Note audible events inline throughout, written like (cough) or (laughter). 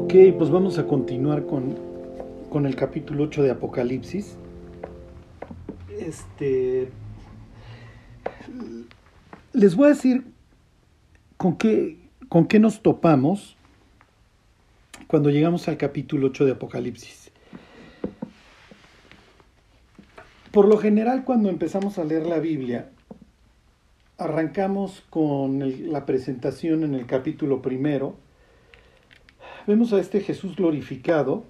Ok, pues vamos a continuar con, con el capítulo 8 de Apocalipsis. Este. Les voy a decir con qué, con qué nos topamos cuando llegamos al capítulo 8 de Apocalipsis. Por lo general, cuando empezamos a leer la Biblia, arrancamos con la presentación en el capítulo primero. Vemos a este Jesús glorificado.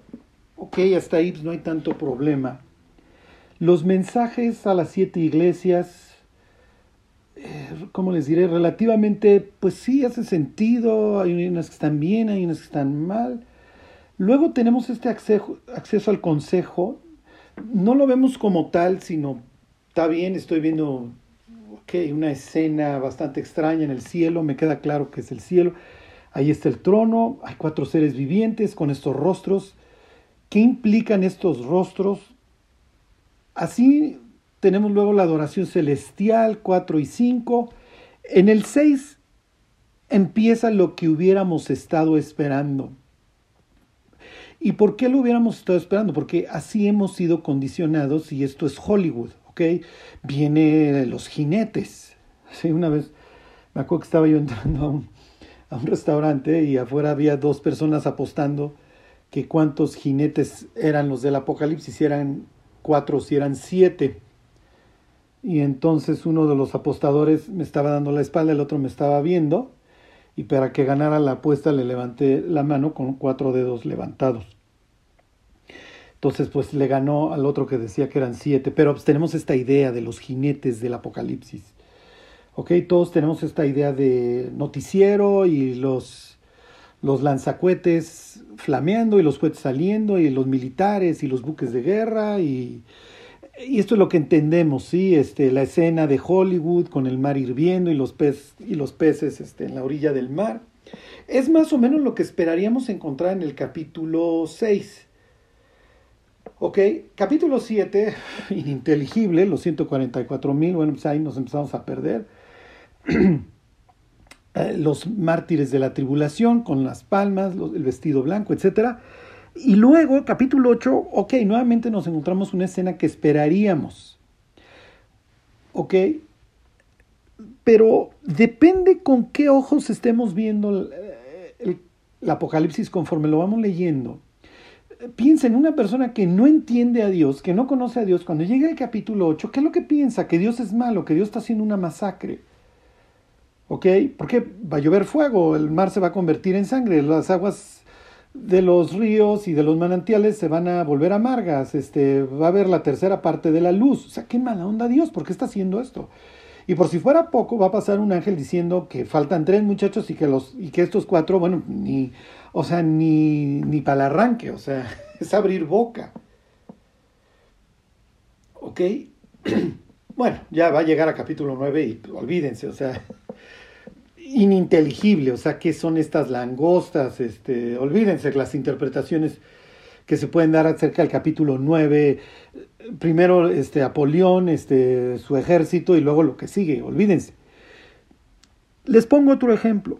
Ok, hasta ahí pues, no hay tanto problema. Los mensajes a las siete iglesias, eh, ¿cómo les diré? Relativamente, pues sí, hace sentido. Hay unas que están bien, hay unas que están mal. Luego tenemos este acceso, acceso al consejo. No lo vemos como tal, sino está bien, estoy viendo ok, una escena bastante extraña en el cielo, me queda claro que es el cielo. Ahí está el trono, hay cuatro seres vivientes con estos rostros. ¿Qué implican estos rostros? Así tenemos luego la adoración celestial, 4 y 5. En el 6 empieza lo que hubiéramos estado esperando. ¿Y por qué lo hubiéramos estado esperando? Porque así hemos sido condicionados y esto es Hollywood, ¿ok? Viene los jinetes. Sí, una vez me acuerdo que estaba yo entrando a un, a un restaurante y afuera había dos personas apostando que cuántos jinetes eran los del apocalipsis, si eran cuatro si eran siete. Y entonces uno de los apostadores me estaba dando la espalda, el otro me estaba viendo, y para que ganara la apuesta le levanté la mano con cuatro dedos levantados. Entonces pues le ganó al otro que decía que eran siete, pero pues tenemos esta idea de los jinetes del apocalipsis. Ok, todos tenemos esta idea de noticiero y los, los lanzacuetes flameando y los cohetes saliendo y los militares y los buques de guerra y, esto es lo que entendemos, ¿sí? Este, la escena de Hollywood con el mar hirviendo y los, pez, y los peces este, en la orilla del mar. Es más o menos lo que esperaríamos encontrar en el capítulo 6. Ok, capítulo 7, (laughs) ininteligible, los 144 mil, bueno, pues ahí nos empezamos a perder. (clears throat) Eh, los mártires de la tribulación con las palmas, el vestido blanco, etc. Y luego, capítulo 8, ok, nuevamente nos encontramos una escena que esperaríamos. Ok, pero depende con qué ojos estemos viendo el, el- el Apocalipsis conforme lo vamos leyendo. Piensa en una persona que no entiende a Dios, que no conoce a Dios, cuando llega el capítulo 8, ¿qué es lo que piensa? Que Dios es malo, que Dios está haciendo una masacre. ¿Ok? Porque va a llover fuego, el mar se va a convertir en sangre, las aguas de los ríos y de los manantiales se van a volver amargas, este, va a haber la tercera parte de la luz. O sea, qué mala onda Dios, ¿por qué está haciendo esto? Y por si fuera poco, va a pasar un ángel diciendo que faltan tres muchachos y que, los, y que estos cuatro, bueno, ni, o sea, ni, ni para el arranque, o sea, (laughs) es abrir boca. ¿Ok? (clears throat) Bueno, ya va a llegar a capítulo 9 y olvídense, o sea, ininteligible, o sea, ¿qué son estas langostas? Este, olvídense las interpretaciones que se pueden dar acerca del capítulo 9, primero este, Apolión, este, su ejército y luego lo que sigue, olvídense. Les pongo otro ejemplo.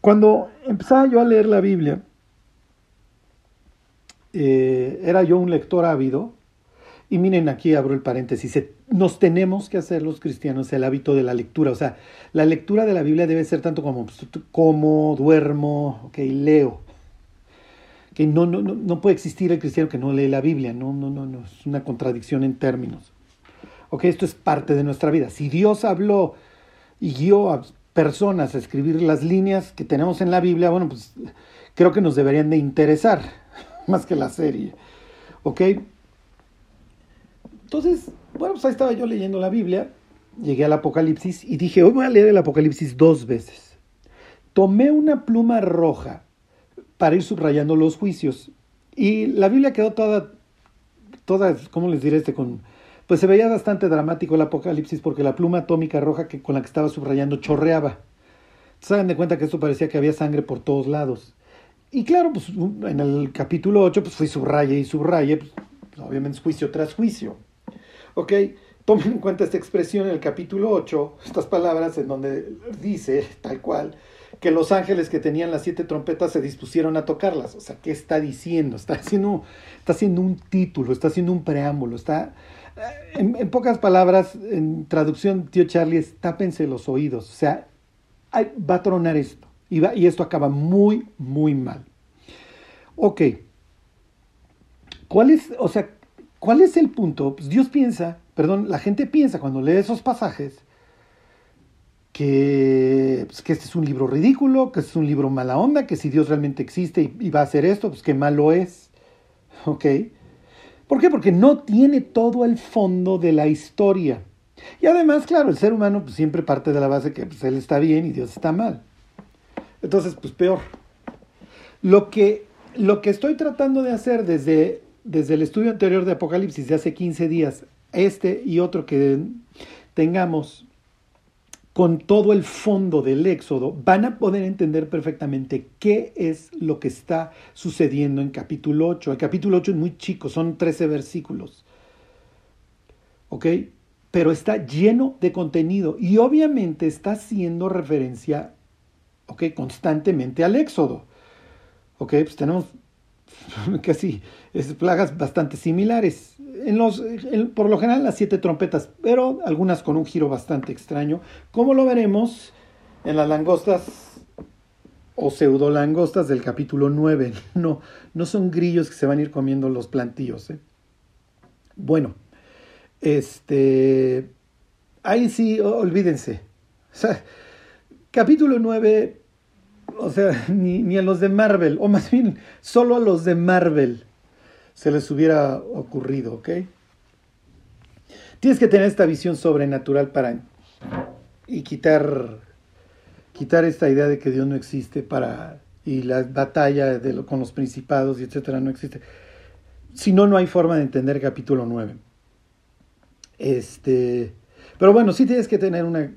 Cuando empezaba yo a leer la Biblia, eh, era yo un lector ávido, y miren, aquí abro el paréntesis, nos tenemos que hacer los cristianos el hábito de la lectura, o sea, la lectura de la Biblia debe ser tanto como como, duermo, ok, leo. Que no, no, no, no puede existir el cristiano que no lee la Biblia, no, no, no, no, es una contradicción en términos. Ok, esto es parte de nuestra vida. Si Dios habló y guió a personas a escribir las líneas que tenemos en la Biblia, bueno, pues creo que nos deberían de interesar (laughs) más que la serie. ¿Ok? Entonces, bueno, pues ahí estaba yo leyendo la Biblia, llegué al Apocalipsis y dije, hoy voy a leer el Apocalipsis dos veces. Tomé una pluma roja para ir subrayando los juicios y la Biblia quedó toda, toda, ¿cómo les diré este? Con, pues se veía bastante dramático el Apocalipsis porque la pluma atómica roja que, con la que estaba subrayando chorreaba. Dan de cuenta que esto parecía que había sangre por todos lados. Y claro, pues en el capítulo 8 pues fui subraye y subraye, pues, obviamente juicio tras juicio. Ok, tomen en cuenta esta expresión en el capítulo 8, estas palabras en donde dice tal cual que los ángeles que tenían las siete trompetas se dispusieron a tocarlas. O sea, ¿qué está diciendo? Está haciendo, está haciendo un título, está haciendo un preámbulo, está... Eh, en, pocas palabras, en traducción, tío Charlie, es tápense los oídos. O sea, va a tronar esto. Y, y esto acaba muy, muy mal. Ok. ¿Cuál es, o sea, cuál es el punto? Pues Dios piensa, perdón, la gente piensa cuando lee esos pasajes que, pues, que este es un libro ridículo, que este es un libro mala onda, que si Dios realmente existe y, va a hacer esto, pues qué malo es. ¿Ok? ¿Por qué? Porque no tiene todo el fondo de la historia. Y además, claro, el ser humano pues, siempre parte de la base que pues, él está bien y Dios está mal. Entonces, pues peor. Lo que, lo que estoy tratando de hacer desde, desde el estudio anterior de Apocalipsis de hace 15 días, este y otro que tengamos con todo el fondo del Éxodo, van a poder entender perfectamente qué es lo que está sucediendo en capítulo 8. El capítulo 8 es muy chico, son 13 versículos. ¿Ok? Pero está lleno de contenido y obviamente está haciendo referencia, ¿ok? Constantemente al Éxodo. ¿Ok? Pues tenemos (laughs) casi plagas bastante similares en los, por lo general las siete trompetas, pero algunas con un giro bastante extraño, como lo veremos en las langostas o pseudo langostas del capítulo 9. (laughs) No, no son grillos que se van a ir comiendo los plantíos. ¿eh? Bueno, este, ahí sí, olvídense. (laughs) Capítulo 9, o sea, (laughs) ni, ni a los de Marvel, o más bien solo a los de Marvel se les hubiera ocurrido, ¿ok? Tienes que tener esta visión sobrenatural para y quitar quitar esta idea de que Dios no existe para y la batalla de con los principados y etcétera no existe. Si no, no hay forma de entender capítulo 9. Este, pero bueno, sí tienes que tener una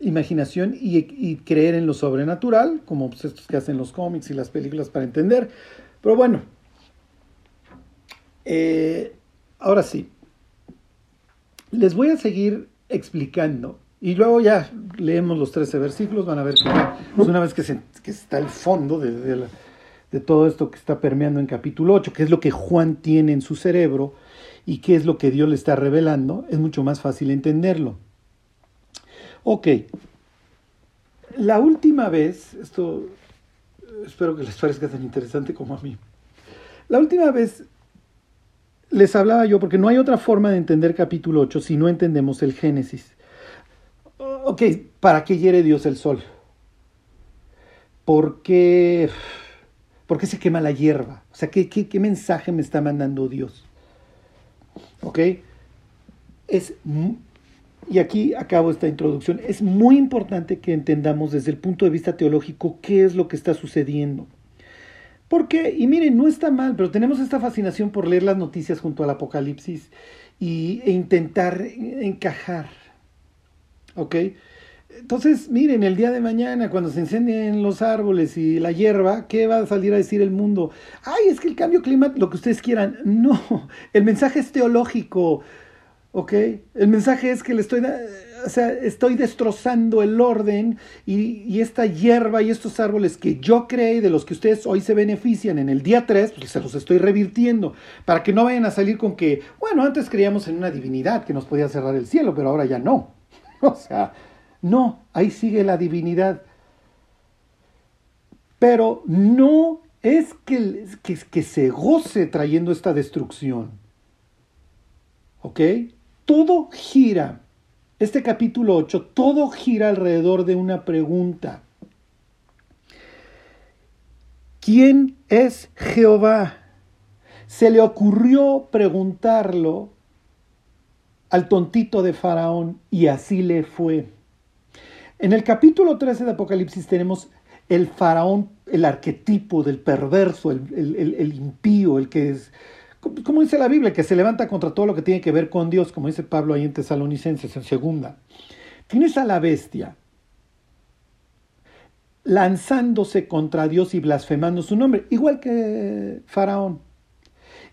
imaginación y, creer en lo sobrenatural, como pues, estos que hacen los cómics y las películas para entender. Pero bueno, eh, ahora sí, les voy a seguir explicando y luego ya leemos los 13 versículos, van a ver que pues una vez que, se, está el fondo de, todo esto que está permeando en capítulo 8, que es lo que Juan tiene en su cerebro y qué es lo que Dios le está revelando, es mucho más fácil entenderlo. Ok, la última vez, esto espero que les parezca tan interesante como a mí, la última vez les hablaba yo, porque no hay otra forma de entender capítulo 8 si no entendemos el Génesis. Ok, ¿para qué hiere Dios el sol? ¿Por qué, ¿Por qué se quema la hierba? O sea, ¿qué, qué, mensaje me está mandando Dios? ¿Ok? Es, y aquí acabo esta introducción. Es muy importante que entendamos desde el punto de vista teológico qué es lo que está sucediendo. Porque, y miren, no está mal, pero tenemos esta fascinación por leer las noticias junto al Apocalipsis y, e intentar encajar. ¿Ok? Entonces, miren, el día de mañana, cuando se encenden los árboles y la hierba, ¿qué va a salir a decir el mundo? Ay, es que el cambio climático, lo que ustedes quieran. No, el mensaje es teológico. ¿Ok? El mensaje es que le estoy, o sea, estoy destrozando el orden y, esta hierba y estos árboles que yo creé y de los que ustedes hoy se benefician en el día 3, pues se los estoy revirtiendo para que no vayan a salir con que, bueno, antes creíamos en una divinidad que nos podía cerrar el cielo, pero ahora ya no. (laughs) O sea, no, ahí sigue la divinidad. Pero no es que, que, que se goce trayendo esta destrucción. ¿Ok? Todo gira, este capítulo 8, todo gira alrededor de una pregunta. ¿Quién es Jehová? Se le ocurrió preguntarlo al tontito de Faraón y así le fue. En el capítulo 13 de Apocalipsis tenemos el faraón, el arquetipo del perverso, el, impío, el que es como dice la Biblia, que se levanta contra todo lo que tiene que ver con Dios, como dice Pablo ahí en Tesalonicenses, en segunda. Tienes a la bestia lanzándose contra Dios y blasfemando su nombre, igual que Faraón.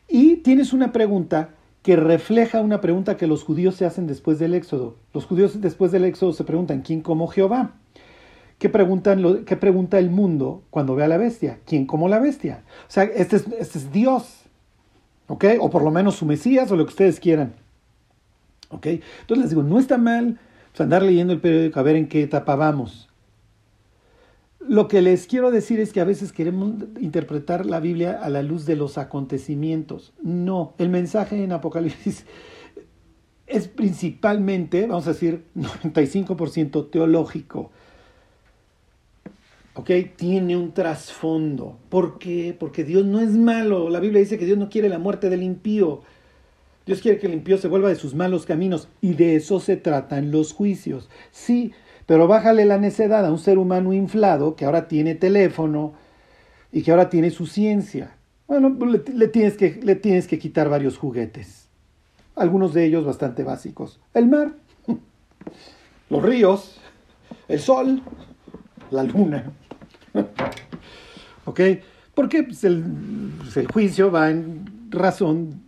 Y tienes una pregunta que refleja una pregunta que los judíos se hacen después del Éxodo. Los judíos después del Éxodo se preguntan, ¿quién como Jehová? ¿qué, preguntan ¿qué pregunta el mundo cuando ve a la bestia? ¿Quién como la bestia? O sea, este es, este es Dios, O por lo menos su Mesías o lo que ustedes quieran. Entonces les digo, no está mal pues, andar leyendo el periódico a ver en qué etapa vamos. Lo que les quiero decir es que a veces queremos interpretar la Biblia a la luz de los acontecimientos. No, el mensaje en Apocalipsis es principalmente, vamos a decir, 95% teológico. ¿Ok? Tiene un trasfondo. ¿Por qué? Porque Dios no es malo. La Biblia dice que Dios no quiere la muerte del impío. Dios quiere que el impío se vuelva de sus malos caminos y de eso se tratan los juicios. Sí, pero bájale la necedad a un ser humano inflado que ahora tiene teléfono y que ahora tiene su ciencia. Bueno, le, tienes, que, le tienes que quitar varios juguetes. Algunos de ellos bastante básicos. El mar, (laughs) los ríos, el sol, la luna. (laughs) ¿Ok? Porque pues el, pues el juicio va en razón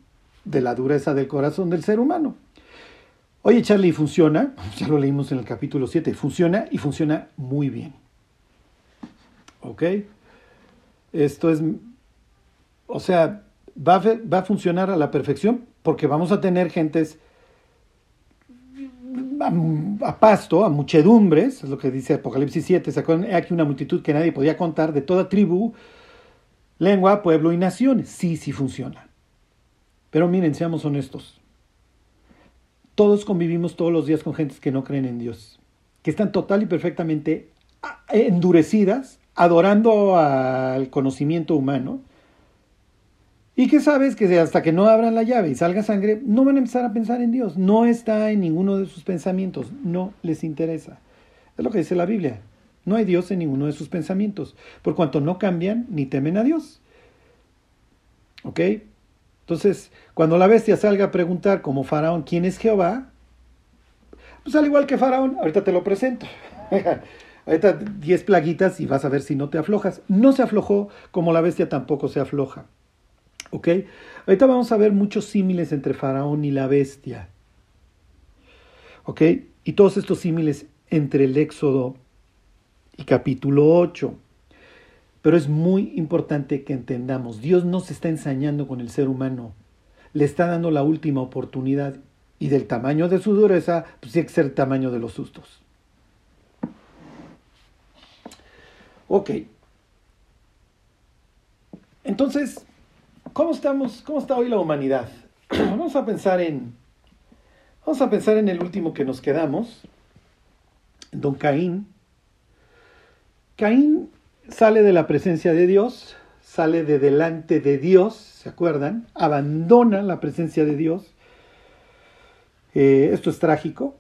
de la dureza del corazón del ser humano. Oye, Charlie, ¿funciona? (laughs) Ya lo leímos en el capítulo 7. Funciona y funciona muy bien. ¿Ok? Esto es, o sea, va va a funcionar a la perfección porque vamos a tener gentes a, pasto, a muchedumbres, es lo que dice Apocalipsis 7, sacó aquí una multitud que nadie podía contar de toda tribu, lengua, pueblo y naciones. Sí, sí funciona. Pero miren, seamos honestos. Todos convivimos todos los días con gentes que no creen en Dios, que están total y perfectamente endurecidas, adorando al conocimiento humano, y que sabes que hasta que no abran la llave y salga sangre, no van a empezar a pensar en Dios. No está en ninguno de sus pensamientos, no les interesa. Es lo que dice la Biblia. No hay Dios en ninguno de sus pensamientos, por cuanto no cambian ni temen a Dios. ¿Ok? Entonces, cuando la bestia salga a preguntar como faraón quién es Jehová, pues al igual que faraón, ahorita te lo presento. (laughs) ahorita 10 plaguitas y vas a ver si no te aflojas. No se aflojó como la bestia tampoco se afloja. ¿Ok? Ahorita vamos a ver muchos símiles entre faraón y la bestia. ¿Ok? Y todos estos símiles entre el Éxodo y capítulo 8. Pero es muy importante que entendamos, Dios no se está ensañando con el ser humano, le está dando la última oportunidad y del tamaño de su dureza, pues tiene que ser el tamaño de los sustos. Ok. Entonces, ¿cómo estamos? ¿Cómo está hoy la humanidad? (clears throat) Vamos a pensar en. Vamos a pensar en el último que nos quedamos. Don Caín. Caín sale de la presencia de Dios, sale de delante de Dios, ¿se acuerdan? Abandona la presencia de Dios. Eh, esto es trágico.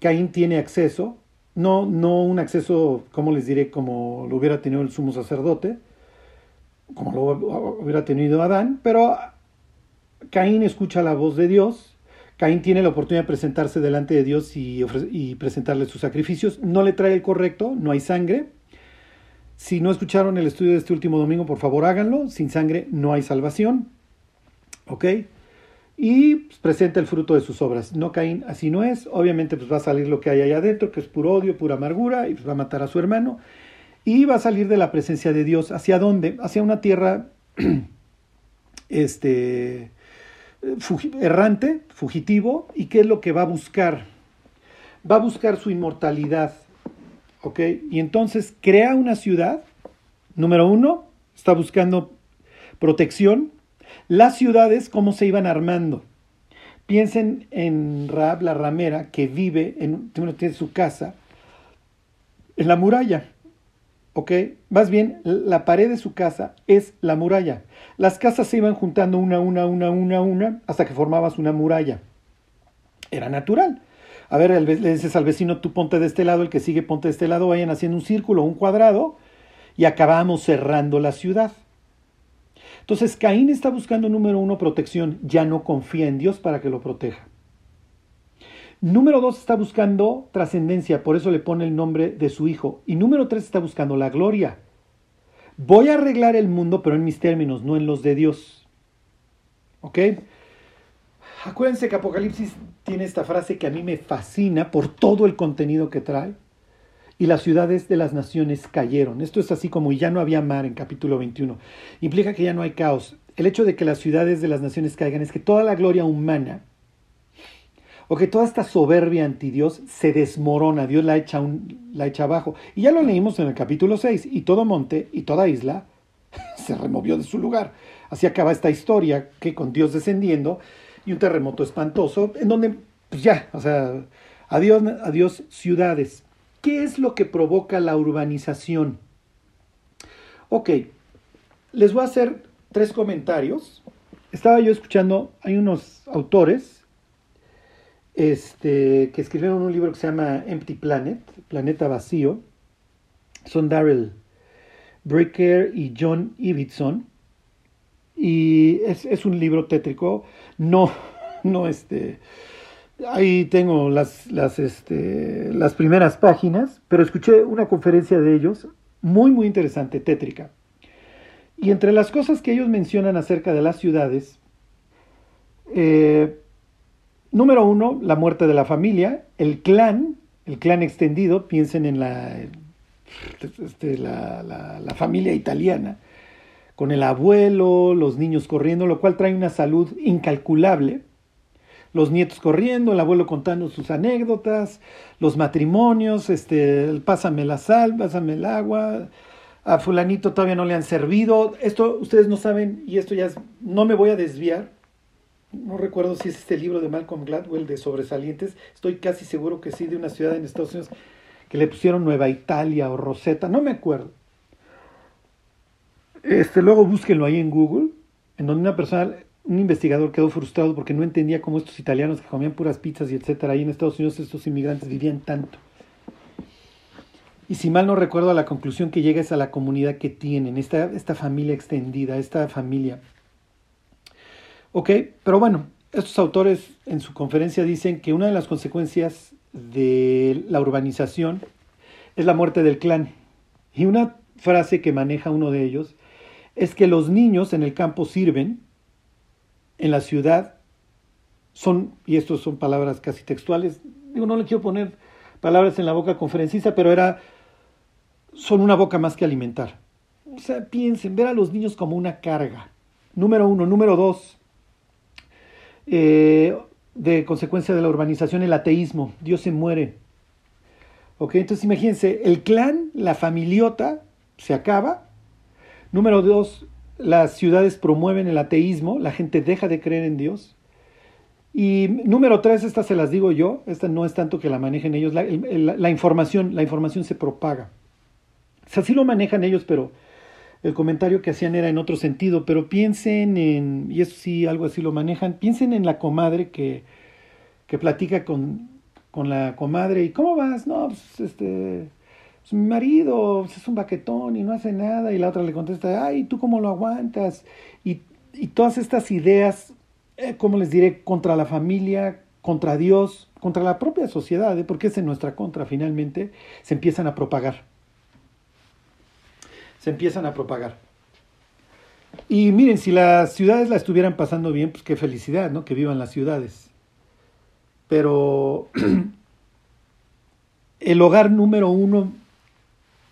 Caín tiene acceso, no, no un acceso, como les diré, como lo hubiera tenido el sumo sacerdote, como lo hubiera tenido Adán, pero Caín escucha la voz de Dios, Caín tiene la oportunidad de presentarse delante de Dios y, presentarle sus sacrificios, no le trae el correcto, no hay sangre, si no escucharon el estudio de este último domingo, por favor háganlo. Sin sangre no hay salvación. ¿Ok? Y pues, presenta el fruto de sus obras. No Caín, así no es. Obviamente pues va a salir lo que hay allá adentro, que es puro odio, pura amargura, y pues va a matar a su hermano. Y va a salir de la presencia de Dios. ¿Hacia dónde? Hacia una tierra (clears throat) este, errante, fugitivo. ¿Y qué es lo que va a buscar? Va a buscar su inmortalidad ¿ok? Y entonces crea una ciudad, número uno, está buscando protección. Las ciudades, ¿cómo se iban armando? Piensen en Raab la ramera que vive, en, tiene su casa, en la muralla. ¿Ok? Más bien, la pared de su casa es la muralla. Las casas se iban juntando una, una, una, una, una, hasta que formabas una muralla. Era natural. A ver, le dices al vecino, tú ponte de este lado, el que sigue ponte de este lado, vayan haciendo un círculo, un cuadrado, y acabamos cerrando la ciudad. Entonces, Caín está buscando, número uno, protección, ya no confía en Dios para que lo proteja. Número dos, está buscando trascendencia, por eso le pone el nombre de su hijo. Y número tres, está buscando la gloria. Voy a arreglar el mundo, pero en mis términos, no en los de Dios. ¿Ok? Acuérdense que Apocalipsis tiene esta frase que a mí me fascina por todo el contenido que trae. y las ciudades de las naciones cayeron. Esto es así como ya no había mar en capítulo 21. Implica que ya no hay caos. El hecho de que las ciudades de las naciones caigan es que toda la gloria humana o que toda esta soberbia anti Dios se desmorona, Dios la echa, la echa abajo. Y ya lo leímos en el capítulo 6, y todo monte y toda isla (laughs) se removió de su lugar. Así acaba esta historia, que con Dios descendiendo y un terremoto espantoso, en donde, pues ya, o sea, adiós, adiós ciudades. ¿Qué es lo que provoca la urbanización? Ok, les voy a hacer tres comentarios. Estaba yo escuchando, hay unos autores este, que escribieron un libro que se llama Empty Planet, Planeta Vacío. Son Daryl Bricker y John Ibbotson. Y es, es, un libro tétrico. No, (laughs) no, este, Ahí tengo las, las, este, las primeras páginas, pero escuché una conferencia de ellos muy, muy interesante, tétrica. Y entre las cosas que ellos mencionan acerca de las ciudades, eh, número uno, la muerte de la familia, el clan, el clan extendido, piensen en la, este, la, la familia italiana, con el abuelo, los niños corriendo, lo cual trae una salud incalculable los nietos corriendo, el abuelo contando sus anécdotas, los matrimonios, este, pásame la sal, pásame el agua, a fulanito todavía no le han servido. Esto ustedes no saben y esto ya es, no me voy a desviar. No recuerdo si es este libro de Malcolm Gladwell de sobresalientes, estoy casi seguro que sí, de una ciudad en Estados Unidos que le pusieron Nueva Italia o Rosetta, no me acuerdo. Este, luego búsquenlo ahí en Google, en donde una persona un investigador quedó frustrado porque no entendía cómo estos italianos que comían puras pizzas y etcétera, ahí en Estados Unidos estos inmigrantes vivían tanto. Y si mal no recuerdo, la conclusión que llega es a la comunidad que tienen, esta, esta familia extendida, esta familia. Ok, pero bueno, estos autores en su conferencia dicen que una de las consecuencias de la urbanización es la muerte del clan. Y una frase que maneja uno de ellos es que los niños en el campo sirven en la ciudad son, y estos son palabras casi textuales, digo, no le quiero poner palabras en la boca conferencista, pero era, son una boca más que alimentar. O sea, piensen, ver a los niños como una carga. Número uno. Número dos, eh, de consecuencia de la urbanización, el ateísmo. Dios se muere. Ok, entonces imagínense, el clan, la familiota, se acaba. Número dos, las ciudades promueven el ateísmo, la gente deja de creer en Dios. Y número tres, esta se las digo yo, esta no es tanto que la manejen ellos, la, información, la información se propaga. O sea, lo manejan ellos, pero el comentario que hacían era en otro sentido, pero piensen en, y eso sí, algo así lo manejan, piensen en la comadre que, que platica con, con la comadre, ¿y cómo vas? No, pues este, pues, mi marido pues, es un baquetón y no hace nada, y la otra le contesta, ay, ¿tú cómo lo aguantas? Y, todas estas ideas, eh, como les diré, contra la familia, contra Dios, contra la propia sociedad, ¿eh? porque es en nuestra contra finalmente, se empiezan a propagar. Se empiezan a propagar. Y miren, si las ciudades la estuvieran pasando bien, pues qué felicidad, ¿no? Que vivan las ciudades. Pero (clears throat) el hogar número uno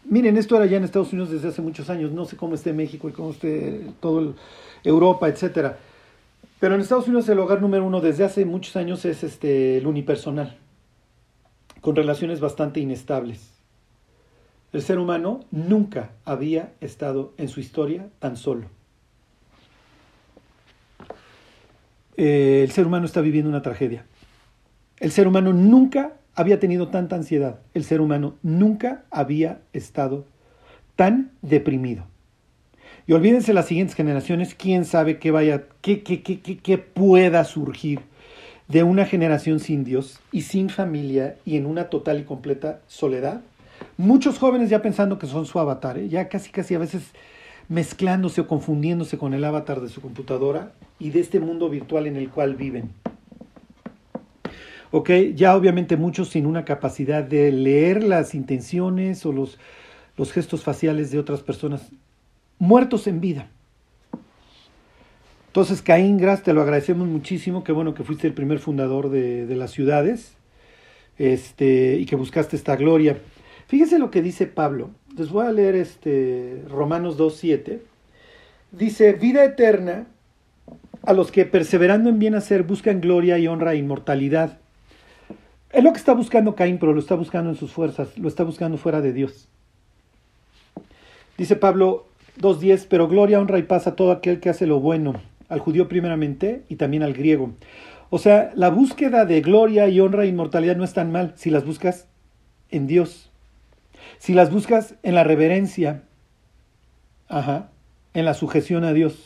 Miren, esto era ya en Estados Unidos desde hace muchos años, no sé cómo esté México y cómo esté todo Europa, etcétera. Pero en Estados Unidos el hogar número uno desde hace muchos años es este, el unipersonal, con relaciones bastante inestables. El ser humano nunca había estado en su historia tan solo. Eh, el ser humano está viviendo una tragedia. El ser humano nunca había tenido tanta ansiedad. El ser humano nunca había estado tan deprimido. Y olvídense las siguientes generaciones, quién sabe qué vaya, qué, qué, qué, qué, pueda surgir de una generación sin Dios y sin familia y en una total y completa soledad. Muchos jóvenes ya pensando que son su avatar, ¿eh? ya casi casi a veces mezclándose o confundiéndose con el avatar de su computadora y de este mundo virtual en el cual viven. ¿ok? Ya obviamente muchos sin una capacidad de leer las intenciones o los, los gestos faciales de otras personas, muertos en vida. Entonces, Caín Gras, te lo agradecemos muchísimo, qué bueno que fuiste el primer fundador de, de las ciudades este, y que buscaste esta gloria. Fíjense lo que dice Pablo. Les voy a leer este Romanos 2.7. Dice, vida eterna a los que perseverando en bien hacer buscan gloria y honra e inmortalidad. Es lo que está buscando Caín, pero lo está buscando en sus fuerzas, lo está buscando fuera de Dios. Dice Pablo 2.10, pero gloria, honra y paz a todo aquel que hace lo bueno, al judío primeramente y también al griego. O sea, la búsqueda de gloria y honra e inmortalidad no es tan mal si las buscas en Dios. Si las buscas en la reverencia, ajá, en la sujeción a Dios.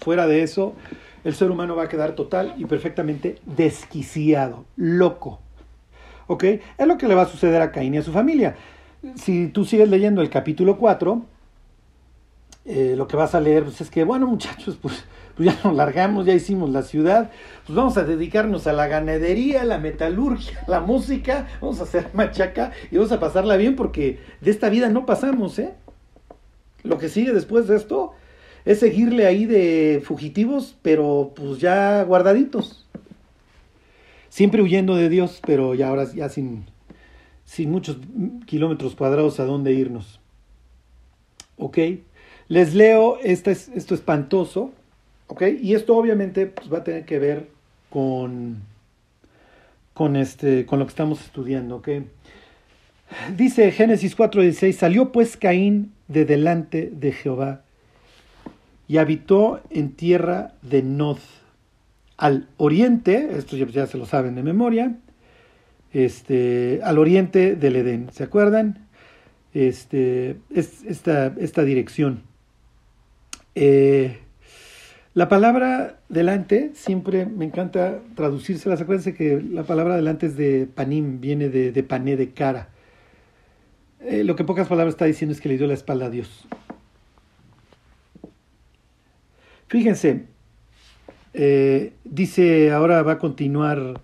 Fuera de eso, el ser humano va a quedar total y perfectamente desquiciado, loco. ¿Ok? Es lo que le va a suceder a Caín y a su familia. Si tú sigues leyendo el capítulo 4, eh, lo que vas a leer pues, es que, bueno muchachos, pues, pues, ya nos largamos, ya hicimos la ciudad, pues vamos a dedicarnos a la ganadería, la metalurgia, la música, vamos a hacer machaca y vamos a pasarla bien porque de esta vida no pasamos, ¿eh? Lo que sigue después de esto es seguirle ahí de fugitivos, pero pues ya guardaditos. Siempre huyendo de Dios, pero ya ahora ya sin, sin muchos kilómetros cuadrados a dónde irnos. ¿Ok? Les leo esto, es, esto espantoso, ¿ok? Y esto obviamente pues, va a tener que ver con, con, este, con lo que estamos estudiando, ¿ok? Dice Génesis 4:16, salió pues Caín de delante de Jehová y habitó en tierra de Nod, al oriente, esto ya, se lo saben de memoria, este, al oriente del Edén, ¿se acuerdan? Este, es esta, esta dirección. Eh, la palabra delante siempre me encanta traducirse. Acuérdense que la palabra delante es de panim, viene de, pané, de cara. Eh, lo que pocas palabras está diciendo es que le dio la espalda a Dios. Fíjense, eh, dice, ahora va a continuar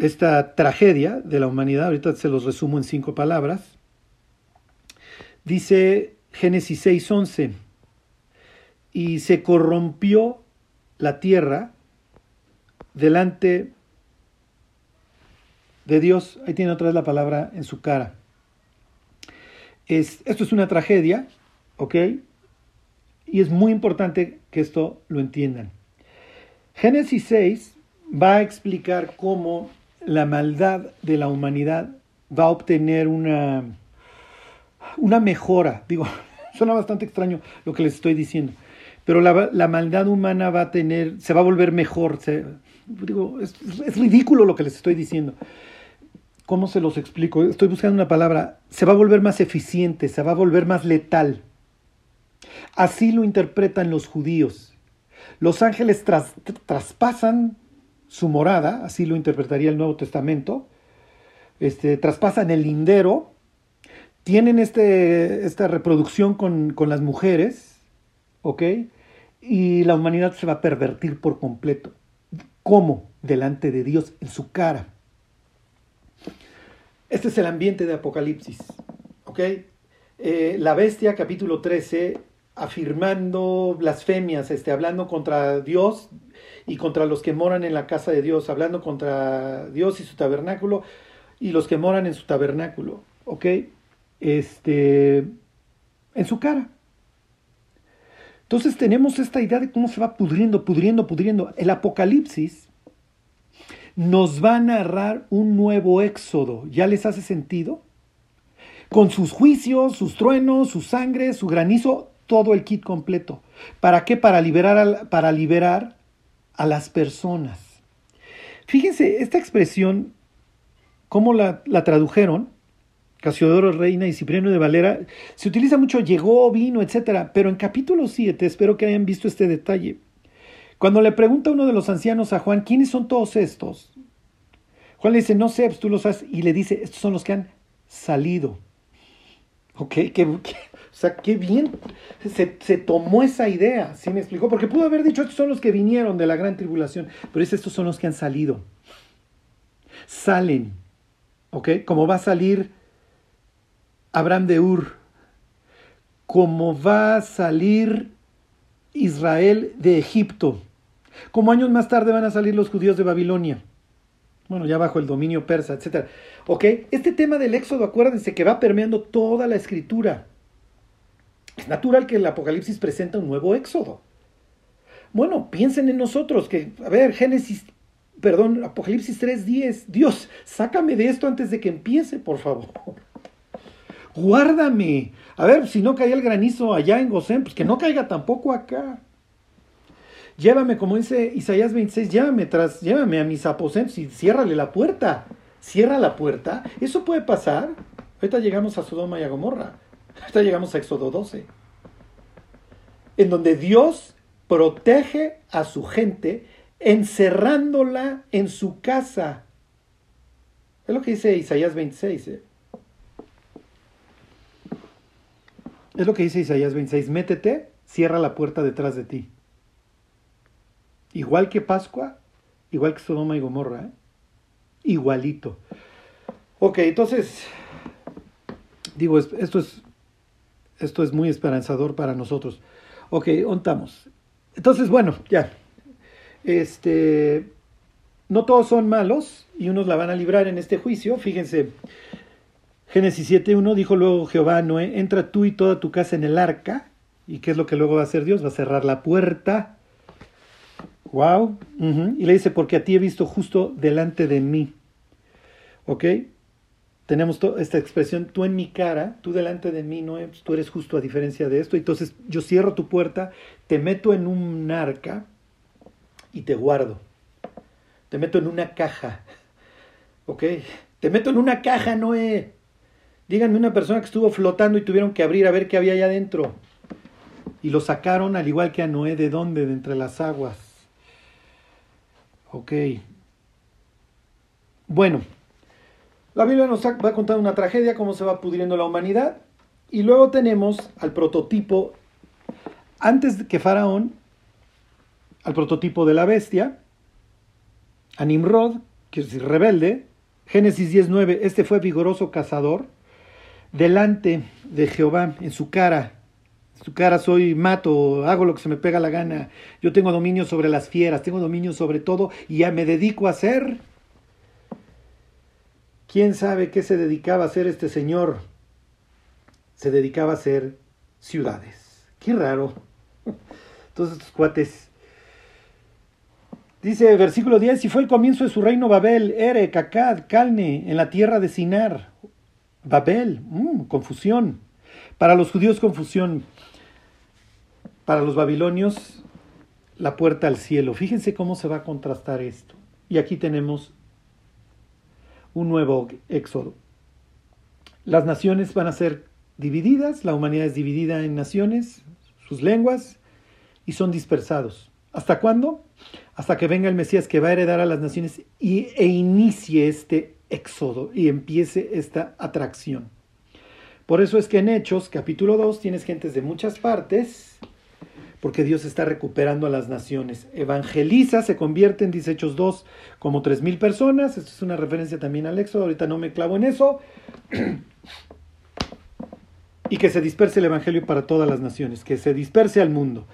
esta tragedia de la humanidad, ahorita se los resumo en cinco palabras. Dice Génesis 6:11, y se corrompió la tierra delante de Dios. Ahí tiene otra vez la palabra en su cara. Es, esto es una tragedia, ¿ok? Y es muy importante que esto lo entiendan. Génesis 6 va a explicar cómo la maldad de la humanidad va a obtener una, una mejora. Digo, (laughs) suena bastante extraño lo que les estoy diciendo, pero la, maldad humana va a tener, se va a volver mejor. digo, es, ridículo lo que les estoy diciendo. ¿Cómo se los explico? Estoy buscando una palabra. Se va a volver más eficiente, se va a volver más letal. Así lo interpretan los judíos. Los ángeles traspasan su morada, así lo interpretaría el Nuevo Testamento, este, traspasan el lindero, tienen este, esta reproducción con, con las mujeres, ¿ok? Y la humanidad se va a pervertir por completo. ¿Cómo? Delante de Dios, en su cara. Este es el ambiente de Apocalipsis, ¿ok? Eh, la bestia, capítulo 13, afirmando blasfemias, este, hablando contra Dios y contra los que moran en la casa de Dios, hablando contra Dios y su tabernáculo y los que moran en su tabernáculo, ¿ok? Este, en su cara. Entonces tenemos esta idea de cómo se va pudriendo, pudriendo, pudriendo. El Apocalipsis nos va a narrar un nuevo éxodo. ¿Ya les hace sentido? Con sus juicios, sus truenos, su sangre, su granizo, todo el kit completo. ¿Para qué? Para liberar, a, para liberar a las personas. Fíjense, esta expresión, cómo la, la tradujeron, Casiodoro Reina y Cipriano de Valera, se utiliza mucho llegó, vino, etc. Pero en capítulo 7, espero que hayan visto este detalle. Cuando le pregunta uno de los ancianos a Juan, ¿quiénes son todos estos? Juan le dice, no sé, pues tú lo sabes. Y le dice, estos son los que han salido. Ok, qué, o sea, qué bien se, se, tomó esa idea, ¿sí me explicó? Porque pudo haber dicho, estos son los que vinieron de la gran tribulación, pero es, estos son los que han salido. Salen, ¿ok? Como va a salir Abraham de Ur, como va a salir Israel de Egipto, como años más tarde van a salir los judíos de Babilonia. bueno, ya bajo el dominio persa, etc. ¿Ok? Este tema del éxodo, acuérdense que va permeando toda la escritura. Es natural que el Apocalipsis presenta un nuevo éxodo. Bueno, piensen en nosotros, que, a ver, Génesis, perdón, Apocalipsis 3.10, Dios, sácame de esto antes de que empiece, por favor. Guárdame. A ver, si no caía el granizo allá en Gosén, pues que no caiga tampoco acá. Llévame, como dice Isaías 26, llévame tras, llévame a mis aposentos y ciérrale la puerta. Cierra la puerta. Eso puede pasar. Ahorita llegamos a Sodoma y a Gomorra. Ahorita llegamos a Éxodo 12. En donde Dios protege a su gente encerrándola en su casa. Es lo que dice Isaías 26. ¿eh? Es lo que dice Isaías 26. Métete, cierra la puerta detrás de ti. Igual que Pascua, igual que Sodoma y Gomorra. ¿eh? Igualito. Ok, entonces, digo, esto es, esto es muy esperanzador para nosotros. Ok, ontamos. Entonces, bueno, ya. Este, no todos son malos y unos la van a librar en este juicio. Fíjense, Génesis 7.1 dijo luego Jehová a Noé, entra tú y toda tu casa en el arca. ¿Y qué es lo que luego va a hacer Dios? Va a cerrar la puerta. Wow. Y le dice, porque a ti he visto justo delante de mí. ¿Ok? tenemos esta expresión, tú en mi cara, tú delante de mí, no, tú eres justo a diferencia de esto. Entonces yo cierro tu puerta, te meto en un arca y te guardo. Te meto en una caja. ¿Ok? Te meto en una caja, Noé. Díganme una persona que estuvo flotando y tuvieron que abrir a ver qué había allá adentro. Y lo sacaron al igual que a Noé, ¿de dónde? De entre las aguas. Ok. Bueno, la Biblia nos va a contar una tragedia, cómo se va pudriendo la humanidad. Y luego tenemos al prototipo, antes que Faraón, al prototipo de la bestia, a Nimrod, que es rebelde. Génesis 19, este fue vigoroso cazador, delante de Jehová, en su cara. En su cara soy mato, hago lo que se me pega la gana. Yo tengo dominio sobre las fieras, tengo dominio sobre todo y ya me dedico a hacer ¿Quién sabe qué se dedicaba a hacer este señor? Se dedicaba a hacer ciudades. Qué raro. (laughs) Todos estos cuates. Dice versículo 10, y fue el comienzo de su reino Babel, Ere, Cacad, Calne, en la tierra de Sinar. Babel, mm, confusión. Para los judíos confusión. Para los babilonios, la puerta al cielo. Fíjense cómo se va a contrastar esto. Y aquí tenemos un nuevo éxodo. Las naciones van a ser divididas, la humanidad es dividida en naciones, sus lenguas, y son dispersados. ¿Hasta cuándo? Hasta que venga el Mesías que va a heredar a las naciones y, e inicie este éxodo y empiece esta atracción. Por eso es que en Hechos, capítulo 2, tienes gentes de muchas partes, porque Dios está recuperando a las naciones. Evangeliza, se convierte en dice Hechos 2 como tres mil personas. Esto es una referencia también al Éxodo, ahorita no me clavo en eso. (clears throat) y que se disperse el Evangelio para todas las naciones, que se disperse al mundo.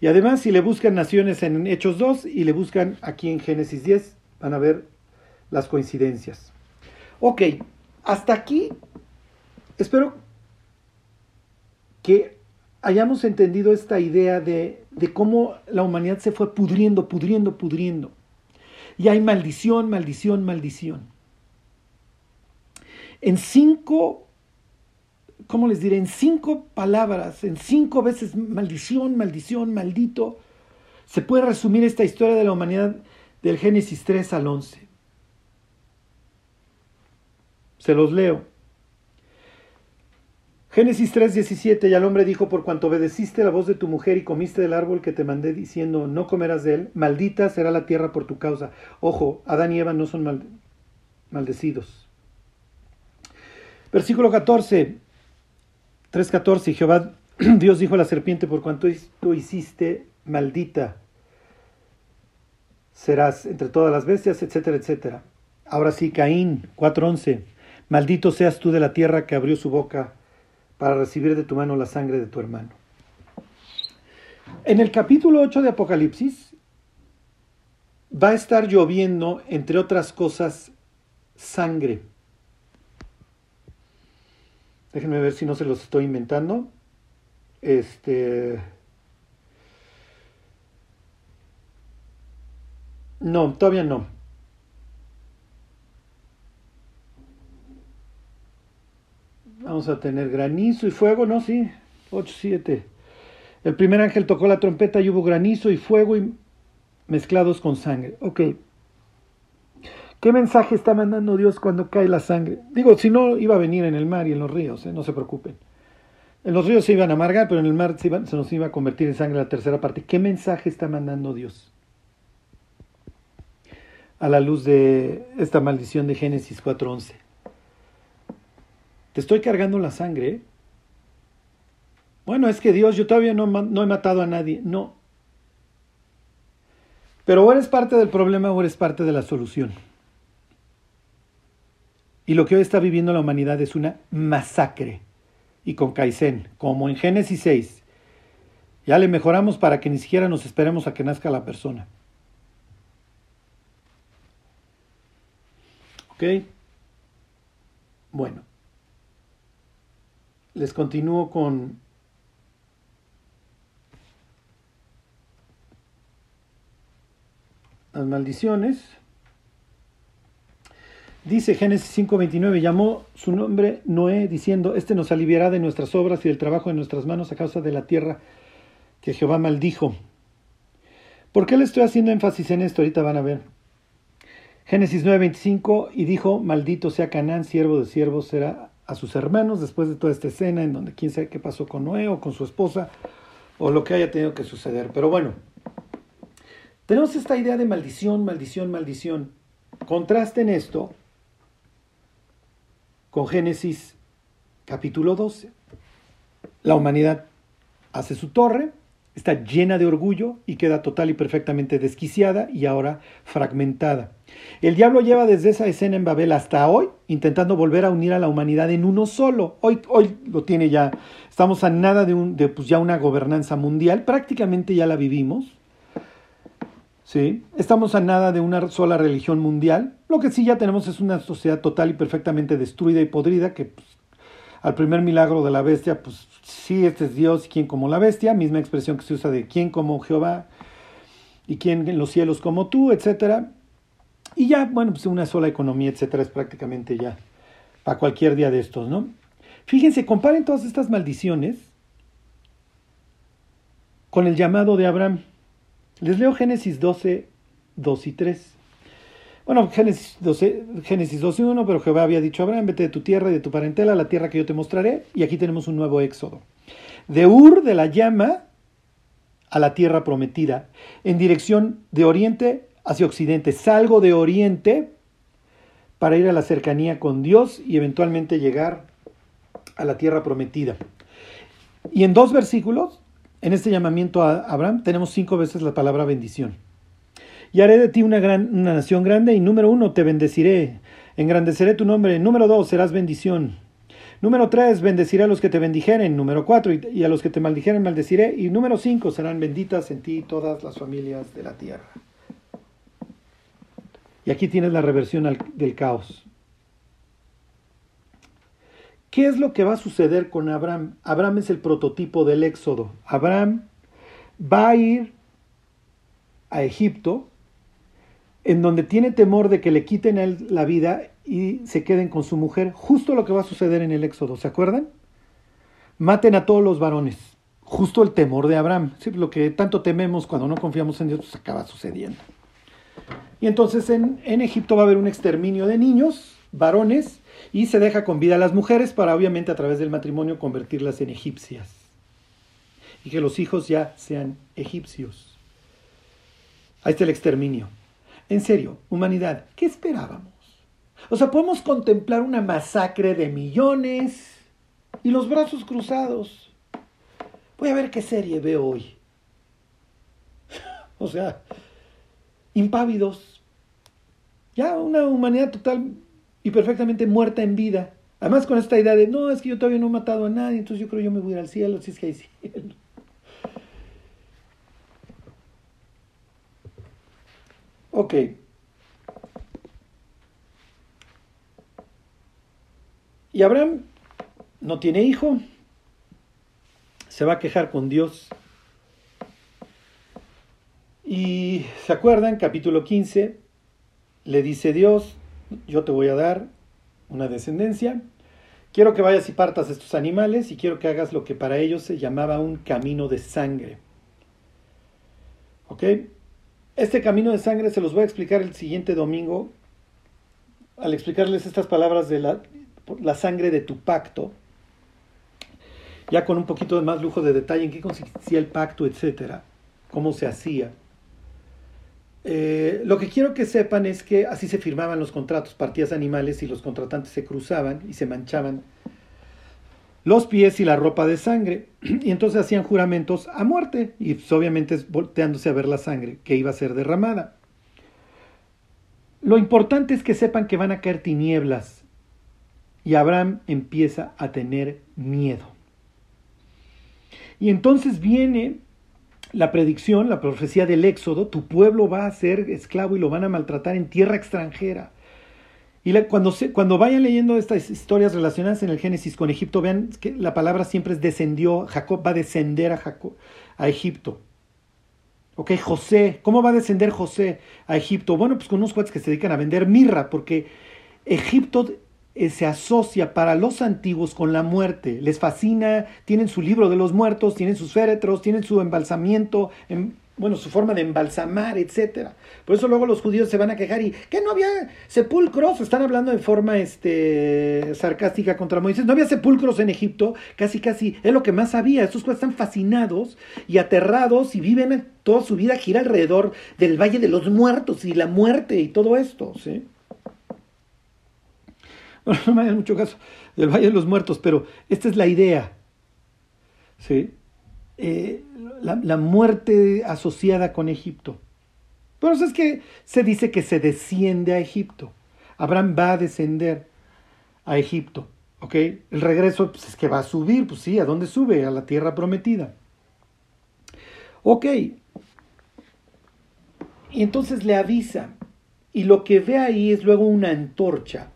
Y además, si le buscan naciones en Hechos 2 y le buscan aquí en Génesis 10, van a ver las coincidencias. Ok, hasta aquí espero que hayamos entendido esta idea de, cómo la humanidad se fue pudriendo, pudriendo, pudriendo. Y hay maldición, maldición, maldición. En cinco, ¿cómo les diré? En cinco palabras, en cinco veces maldición, maldición, maldito, se puede resumir esta historia de la humanidad del Génesis 3 al 11. Se los leo. Génesis 3:17, y al hombre dijo, por cuanto obedeciste la voz de tu mujer y comiste del árbol que te mandé diciendo, no comerás de él, maldita será la tierra por tu causa. Ojo, Adán y Eva no son maldecidos. Versículo 14, 3:14, Jehová (clears throat) Dios dijo a la serpiente, por cuanto tú hiciste, maldita serás entre todas las bestias, etcétera, etcétera. Ahora sí, Caín 4:11, maldito seas tú de la tierra que abrió su boca para recibir de tu mano la sangre de tu hermano. En el capítulo 8 de Apocalipsis, va a estar lloviendo, entre otras cosas, sangre. Déjenme ver si no se los estoy inventando. Este. No, todavía no. Vamos a tener granizo y fuego, ¿no? Sí, 8, 7. El primer ángel tocó la trompeta y hubo granizo y fuego y mezclados con sangre. Ok. ¿Qué mensaje está mandando Dios cuando cae la sangre? Digo, si no, iba a venir en el mar y en los ríos, ¿eh? no se preocupen. En los ríos se iban a amargar, pero en el mar se, se nos iba a convertir en sangre la tercera parte. ¿Qué mensaje está mandando Dios? A la luz de esta maldición de Génesis 4.11. Te estoy cargando la sangre. Bueno, es que Dios, yo todavía no, no he matado a nadie. No. Pero o eres parte del problema o eres parte de la solución. Y lo que hoy está viviendo la humanidad es una masacre. Y con Kaizen, como en Génesis 6. Ya le mejoramos para que ni siquiera nos esperemos a que nazca la persona. ¿Ok? Bueno. Les continúo con las maldiciones. Dice Génesis 5:29, llamó su nombre Noé diciendo, este nos aliviará de nuestras obras y del trabajo de nuestras manos a causa de la tierra que Jehová maldijo. ¿Por qué le estoy haciendo énfasis en esto? Ahorita van a ver. Génesis 9:25, y dijo, maldito sea Canaán, siervo de siervos será a sus hermanos, después de toda esta escena en donde quién sabe qué pasó con Noé o con su esposa, o lo que haya tenido que suceder. Pero bueno, tenemos esta idea de maldición, maldición, maldición. Contrasten esto con Génesis capítulo 12. La humanidad hace su torre, está llena de orgullo y queda total y perfectamente desquiciada y ahora fragmentada. El diablo lleva desde esa escena en Babel hasta hoy intentando volver a unir a la humanidad en uno solo. Hoy, hoy lo tiene ya. Estamos a nada de, un, de pues ya una gobernanza mundial. Prácticamente ya la vivimos. ¿sí? Estamos a nada de una sola religión mundial. Lo que sí ya tenemos es una sociedad total y perfectamente destruida y podrida, que pues, al primer milagro de la bestia, pues sí, este es Dios, ¿quién como la bestia? Misma expresión que se usa de quién como Jehová y quién en los cielos como tú, etcétera. Y ya, bueno, pues una sola economía, etcétera, es prácticamente ya para cualquier día de estos, ¿no? Fíjense, comparen todas estas maldiciones con el llamado de Abraham. Les leo Génesis 12, 2 y 3. Bueno, Génesis 12, Génesis 12, 1, pero Jehová había dicho a Abraham, vete de tu tierra y de tu parentela a la tierra que yo te mostraré. Y aquí tenemos un nuevo éxodo. De Ur, de la llama, a la tierra prometida, en dirección de oriente hacia occidente. Salgo de oriente para ir a la cercanía con Dios y eventualmente llegar a la tierra prometida. Y en dos versículos en este llamamiento a Abraham tenemos cinco veces la palabra bendición. Y haré de ti una, gran, una nación grande y número uno, te bendeciré, engrandeceré tu nombre. Número dos, serás bendición. Número tres, bendeciré a los que te bendijeren. Número cuatro, y a los que te maldijeren maldeciré. Y número cinco, serán benditas en ti todas las familias de la tierra. Y aquí tienes la reversión del caos. ¿Qué es lo que va a suceder con Abraham? Abraham es el prototipo del éxodo. Abraham va a ir a Egipto, en donde tiene temor de que le quiten a él la vida y se queden con su mujer. Justo lo que va a suceder en el éxodo, ¿se acuerdan? Maten a todos los varones. Justo el temor de Abraham. lo que tanto tememos cuando no confiamos en Dios, pues acaba sucediendo. Y entonces en, en Egipto va a haber un exterminio de niños, varones, y se deja con vida a las mujeres para obviamente a través del matrimonio convertirlas en egipcias y que los hijos ya sean egipcios. Ahí está el exterminio. En serio, humanidad, ¿qué esperábamos? O sea, podemos contemplar una masacre de millones y los brazos cruzados. Voy a ver qué serie veo hoy. (laughs) o sea, impávidos. Ya una humanidad total y perfectamente muerta en vida. Además con esta idea de, no, es que yo todavía no he matado a nadie, entonces yo creo que yo me voy a ir al cielo, si es que hay (laughs) cielo. Ok. Y Abraham no tiene hijo, se va a quejar con Dios. Y se acuerdan, capítulo 15, le dice Dios, yo te voy a dar una descendencia, quiero que vayas y partas estos animales y quiero que hagas lo que para ellos se llamaba un camino de sangre. ¿Ok? Este camino de sangre se los voy a explicar el siguiente domingo al explicarles estas palabras de la, sangre de tu pacto, ya con un poquito de más lujo de detalle en qué consistía el pacto, etcétera, cómo se hacía. Eh, lo que quiero que sepan es que así se firmaban los contratos, partías animales y los contratantes se cruzaban y se manchaban los pies y la ropa de sangre. (clears throat) Y entonces hacían juramentos a muerte y pues, obviamente volteándose a ver la sangre que iba a ser derramada. Lo importante es que sepan que van a caer tinieblas y Abraham empieza a tener miedo. Y entonces viene la predicción, la profecía del Éxodo, tu pueblo va a ser esclavo y lo van a maltratar en tierra extranjera. Y cuando, vayan leyendo estas historias relacionadas en el Génesis con Egipto, vean que la palabra siempre es descendió, Jacob va a descender a Egipto. Ok, José, ¿cómo va a descender José a Egipto? Bueno, pues con unos cuates que se dedican a vender mirra, porque Egipto eh, se asocia para los antiguos con la muerte. Les fascina, tienen su libro de los muertos, tienen sus féretros, tienen su embalsamiento, em, bueno, su forma de embalsamar, etc. Por eso luego los judíos se van a quejar y que no había sepulcros, están hablando de forma este, sarcástica contra Moisés, no había sepulcros en Egipto, casi casi es lo que más había. Estos están fascinados y aterrados y viven toda su vida gira alrededor del Valle de los Muertos y la muerte y todo esto, ¿sí? (laughs) Bueno, no me hagan mucho caso del Valle de los Muertos, pero esta es la idea. ¿sí? Eh, la, muerte asociada con Egipto. Pero es que se dice que se desciende a Egipto. Abraham va a descender a Egipto. ¿Ok? El regreso pues, es que va a subir, pues sí, ¿a dónde sube? A la tierra prometida. Ok. Y entonces le avisa. Y lo que ve ahí es luego una antorcha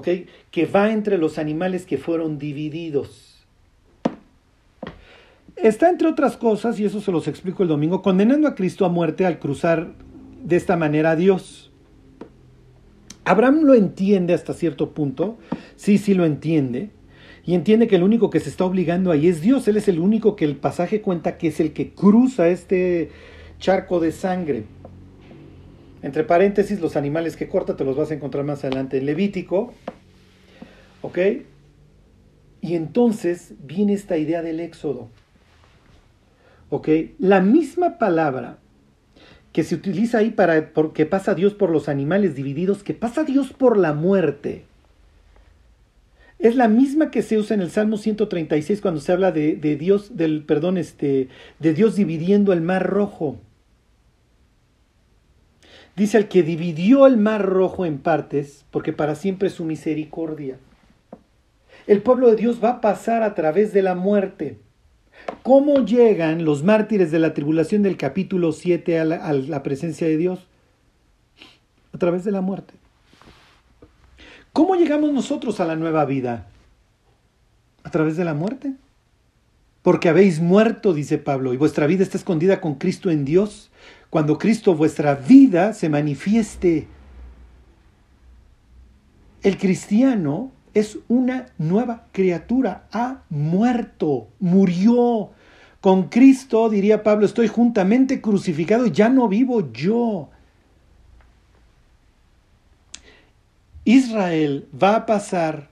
que va entre los animales que fueron divididos. Está entre otras cosas, y eso se los explico el domingo, condenando a Cristo a muerte al cruzar de esta manera a Dios. Abraham lo entiende hasta cierto punto, sí, sí lo entiende, y entiende que el único que se está obligando ahí es Dios, Él es el único que el pasaje cuenta que es el que cruza este charco de sangre. Entre paréntesis, los animales que corta te los vas a encontrar más adelante en Levítico. ¿Ok? Y entonces viene esta idea del éxodo. ¿Ok? La misma palabra que se utiliza ahí para que pasa Dios por los animales divididos, que pasa Dios por la muerte. Es la misma que se usa en el Salmo 136 cuando se habla de, de Dios, del perdón, este, de Dios dividiendo el mar rojo. Dice al que dividió el mar rojo en partes, porque para siempre es su misericordia. El pueblo de Dios va a pasar a través de la muerte. ¿Cómo llegan los mártires de la tribulación del capítulo 7 a la, a la presencia de Dios? A través de la muerte. ¿Cómo llegamos nosotros a la nueva vida? A través de la muerte. Porque habéis muerto, dice Pablo, y vuestra vida está escondida con Cristo en Dios cuando Cristo vuestra vida se manifieste. El cristiano es una nueva criatura, ha muerto, murió. Con Cristo, diría Pablo, estoy juntamente crucificado ya no vivo yo. Israel va a pasar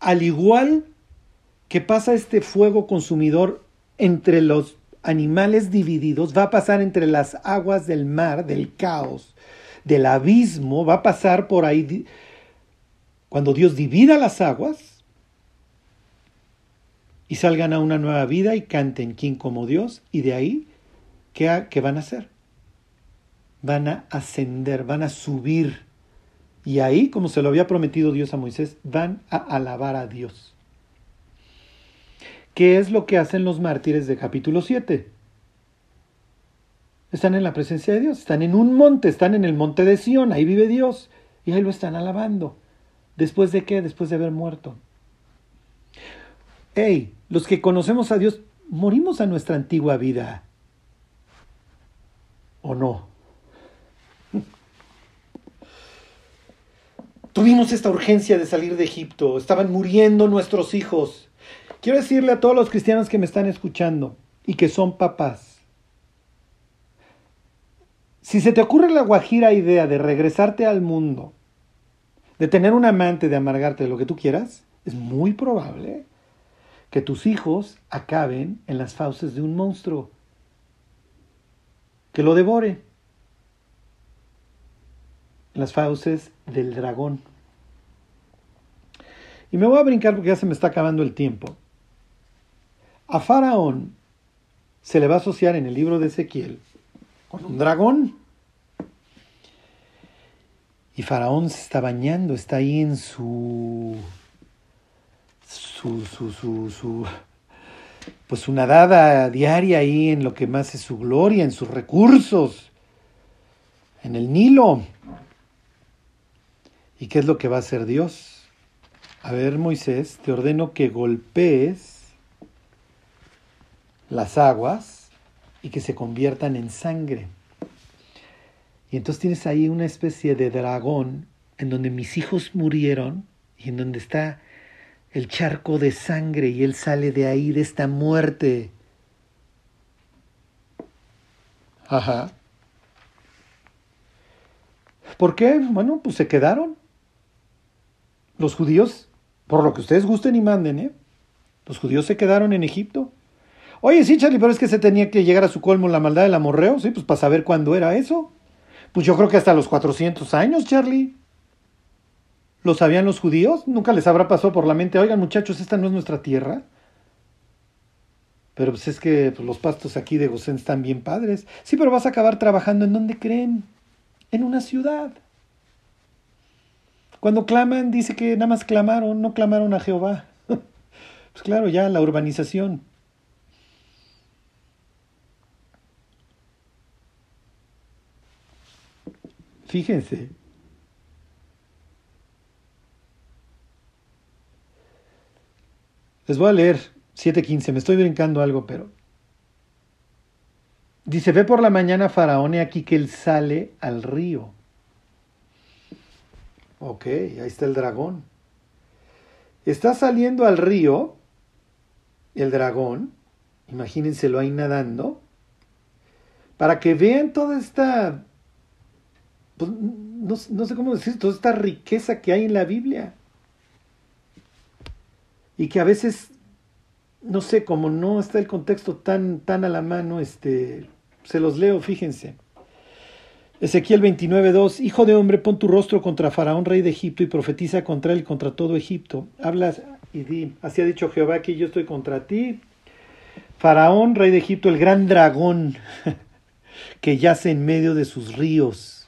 al igual que pasa este fuego consumidor entre los animales divididos, va a pasar entre las aguas del mar, del caos, del abismo, va a pasar por ahí. Cuando Dios divida las aguas y salgan a una nueva vida y canten quién como Dios, y de ahí, ¿qué, qué van a hacer? Van a ascender, van a subir. Y ahí, como se lo había prometido Dios a Moisés, van a alabar a Dios. ¿Qué es lo que hacen los mártires de capítulo 7? Están en la presencia de Dios, están en un monte, están en el monte de Sión, ahí vive Dios, y ahí lo están alabando. ¿Después de qué? Después de haber muerto. Hey, los que conocemos a Dios, morimos a nuestra antigua vida. ¿O no? (laughs) Tuvimos esta urgencia de salir de Egipto, estaban muriendo nuestros hijos. Quiero decirle a todos los cristianos que me están escuchando y que son papás, si se te ocurre la guajira idea de regresarte al mundo, de tener un amante, de amargarte, de lo que tú quieras, es muy probable que tus hijos acaben en las fauces de un monstruo, que lo devore, en las fauces del dragón. Y me voy a brincar porque ya se me está acabando el tiempo. A Faraón se le va a asociar en el libro de Ezequiel con un dragón. Y Faraón se está bañando, está ahí en su su, su, su, su pues su nadada diaria ahí en lo que más es su gloria, en sus recursos, en el Nilo. ¿Y qué es lo que va a hacer Dios? A ver, Moisés, te ordeno que golpees las aguas y que se conviertan en sangre. Y entonces tienes ahí una especie de dragón en donde mis hijos murieron y en donde está el charco de sangre y él sale de ahí, de esta muerte. Ajá. ¿Por qué? Bueno, pues se quedaron. Los judíos, por lo que ustedes gusten y manden, ¿eh? Los judíos se quedaron en Egipto. Oye, sí, Charlie, pero es que se tenía que llegar a su colmo la maldad del amorreo, sí, pues para saber cuándo era eso. Pues yo creo que hasta los 400 años, Charlie. ¿Lo sabían los judíos? Nunca les habrá pasado por la mente, oigan muchachos, esta no es nuestra tierra. Pero pues es que pues, los pastos aquí de Gosén están bien padres. Sí, pero vas a acabar trabajando en donde creen, en una ciudad. Cuando claman, dice que nada más clamaron, no clamaron a Jehová. (laughs) pues claro, ya la urbanización. Fíjense. Les voy a leer 7.15, me estoy brincando algo, pero... Dice, ve por la mañana Faraón y aquí que él sale al río. Ok, ahí está el dragón. Está saliendo al río el dragón, imagínenselo ahí nadando, para que vean toda esta pues, no, sé cómo decir, toda esta riqueza que hay en la Biblia. Y que a veces, no sé, como no está el contexto tan, tan a la mano, este, se los leo, fíjense. Ezequiel 29.2, Hijo de hombre, pon tu rostro contra Faraón, rey de Egipto, y profetiza contra él contra todo Egipto. Hablas y di, así ha dicho Jehová que yo estoy contra ti. Faraón, rey de Egipto, el gran dragón (laughs) que yace en medio de sus ríos